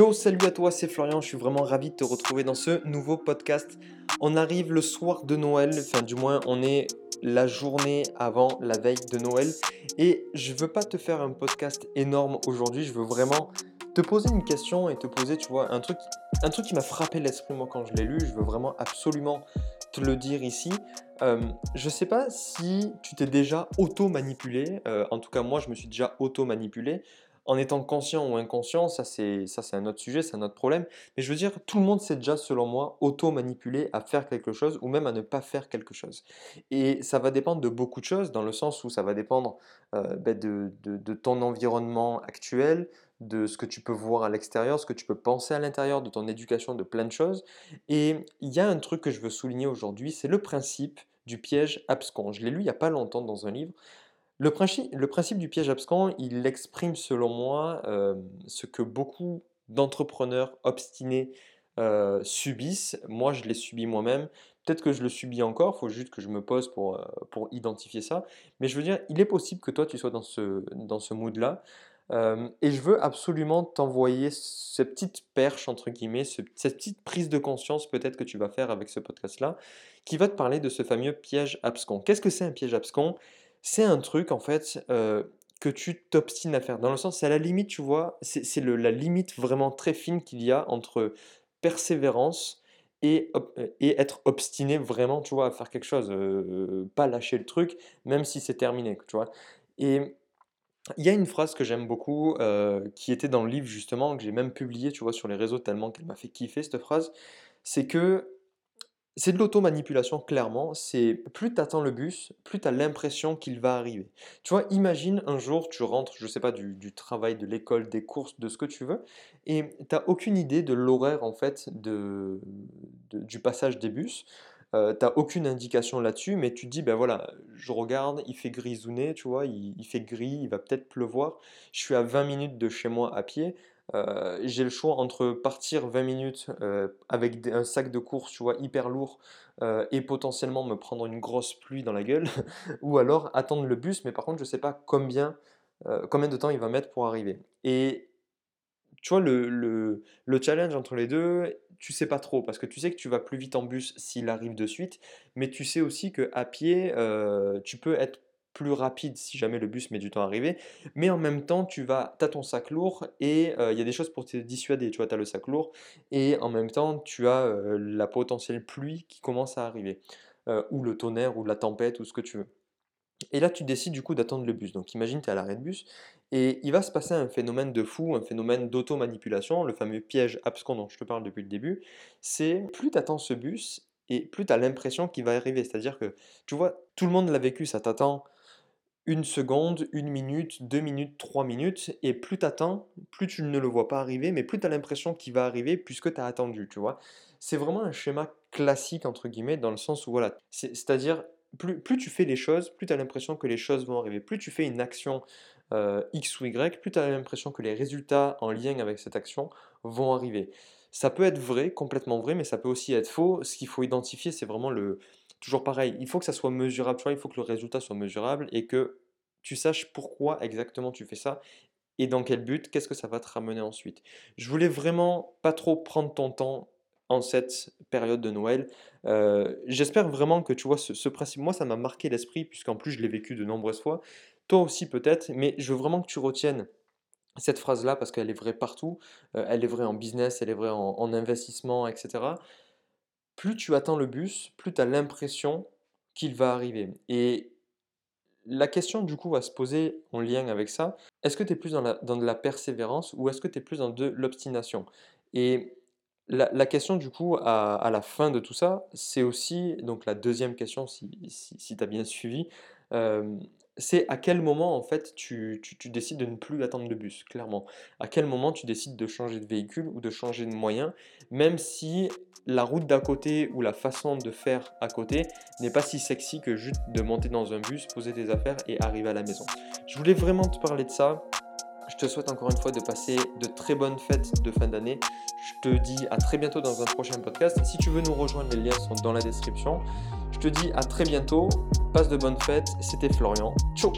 Yo, salut à toi, c'est Florian, je suis vraiment ravi de te retrouver dans ce nouveau podcast. On arrive le soir de Noël, enfin du moins on est la journée avant la veille de Noël et je veux pas te faire un podcast énorme aujourd'hui, je veux vraiment te poser une question et te poser, tu vois, un truc, un truc qui m'a frappé l'esprit moi quand je l'ai lu, je veux vraiment absolument te le dire ici. Euh, je sais pas si tu t'es déjà auto-manipulé, euh, en tout cas moi je me suis déjà auto-manipulé en étant conscient ou inconscient, ça c'est un autre sujet, c'est un autre problème. Mais je veux dire, tout le monde s'est déjà, selon moi, auto-manipulé à faire quelque chose ou même à ne pas faire quelque chose. Et ça va dépendre de beaucoup de choses, dans le sens où ça va dépendre euh, ben, de, de, ton environnement actuel, de ce que tu peux voir à l'extérieur, ce que tu peux penser à l'intérieur, de ton éducation, de plein de choses. Et il y a un truc que je veux souligner aujourd'hui, c'est le principe du piège abscon. Je l'ai lu il n'y a pas longtemps dans un livre. Le principe, du piège abscon, il exprime selon moi euh, ce que beaucoup d'entrepreneurs obstinés euh, subissent. Moi, je l'ai subi moi-même. Peut-être que je le subis encore, il faut juste que je me pose pour, euh, pour identifier ça. Mais je veux dire, il est possible que toi, tu sois dans ce, dans ce mood-là. et je veux absolument t'envoyer cette petite perche, entre guillemets, cette petite prise de conscience peut-être que tu vas faire avec ce podcast-là, qui va te parler de ce fameux piège abscon. Qu'est-ce que c'est un piège abscon? C'est un truc en fait que tu t'obstines à faire. Dans le sens, c'est à la limite, tu vois, c'est la limite vraiment très fine qu'il y a entre persévérance et, et, être obstiné vraiment, tu vois, à faire quelque chose, pas lâcher le truc, même si c'est terminé, tu vois. Et il y a une phrase que j'aime beaucoup, qui était dans le livre justement, que j'ai même publié, tu vois, sur les réseaux tellement qu'elle m'a fait kiffer cette phrase, c'est que c'est de l'auto-manipulation, clairement. C'est plus tu attends le bus, plus tu as l'impression qu'il va arriver. Tu vois, imagine un jour, tu rentres, je sais pas, du, travail, de l'école, des courses, de ce que tu veux, et tu n'as aucune idée de l'horaire, en fait, du passage des bus. Euh, tu n'as aucune indication là-dessus, mais tu te dis, ben voilà, je regarde, il fait grisouner, tu vois, il, il fait gris, il va peut-être pleuvoir. Je suis à 20 minutes de chez moi à pied. Euh, j'ai le choix entre partir 20 minutes euh, avec un sac de course, tu vois, hyper lourd, euh, et potentiellement me prendre une grosse pluie dans la gueule, ou alors attendre le bus, mais par contre, je ne sais pas combien, combien de temps il va mettre pour arriver. Et tu vois, le, le, le, challenge entre les deux, tu sais pas trop, parce que tu sais que tu vas plus vite en bus s'il arrive de suite, mais tu sais aussi que à pied, tu peux être plus rapide si jamais le bus met du temps à arriver, mais en même temps, tu vas, as ton sac lourd et il y a des choses pour te dissuader. Tu vois, tu as le sac lourd et en même temps, tu as la potentielle pluie qui commence à arriver, ou le tonnerre, ou la tempête, ou ce que tu veux. Et là, tu décides du coup d'attendre le bus. Donc imagine, tu es à l'arrêt de bus et il va se passer un phénomène de fou, un phénomène d'auto-manipulation, le fameux piège abscon dont je te parle depuis le début. C'est plus tu attends ce bus et plus tu as l'impression qu'il va arriver. C'est-à-dire que, tu vois, tout le monde l'a vécu, ça t'attend une seconde, une minute, deux minutes, trois minutes, et plus tu attends, plus tu ne le vois pas arriver, mais plus tu as l'impression qu'il va arriver puisque tu as attendu, tu vois. C'est vraiment un schéma classique, entre guillemets, dans le sens où, voilà, c'est-à-dire, plus, plus, tu fais les choses, plus tu as l'impression que les choses vont arriver. Plus tu fais une action euh, X ou Y, plus tu as l'impression que les résultats en lien avec cette action vont arriver. Ça peut être vrai, complètement vrai, mais ça peut aussi être faux. Ce qu'il faut identifier, c'est vraiment le, toujours pareil, il faut que ça soit mesurable, il faut que le résultat soit mesurable et que tu saches pourquoi exactement tu fais ça et dans quel but, qu'est-ce que ça va te ramener ensuite. Je voulais vraiment pas trop prendre ton temps en cette période de Noël. Euh, j'espère vraiment que tu vois ce, principe. Moi, ça m'a marqué l'esprit, puisqu'en plus, je l'ai vécu de nombreuses fois. Toi aussi, peut-être, mais je veux vraiment que tu retiennes cette phrase-là parce qu'elle est vraie partout. Euh, elle est vraie en business, elle est vraie en investissement, etc plus tu attends le bus, plus tu as l'impression qu'il va arriver. Et la question du coup va se poser en lien avec ça, est-ce que tu es plus dans, de la persévérance ou est-ce que tu es plus dans de l'obstination? Et la, question du coup à, la fin de tout ça, c'est aussi, donc la deuxième question si, tu as bien suivi, euh, c'est à quel moment en fait tu, décides de ne plus attendre le bus, clairement. À quel moment tu décides de changer de véhicule ou de changer de moyen, même si la route d'à côté ou la façon de faire à côté n'est pas si sexy que juste de monter dans un bus, poser tes affaires et arriver à la maison. Je voulais vraiment te parler de ça. Je te souhaite encore une fois de passer de très bonnes fêtes de fin d'année. Je te dis à très bientôt dans un prochain podcast. Si tu veux nous rejoindre, les liens sont dans la description. Je te dis à très bientôt. Passe de bonnes fêtes. C'était Florian. Ciao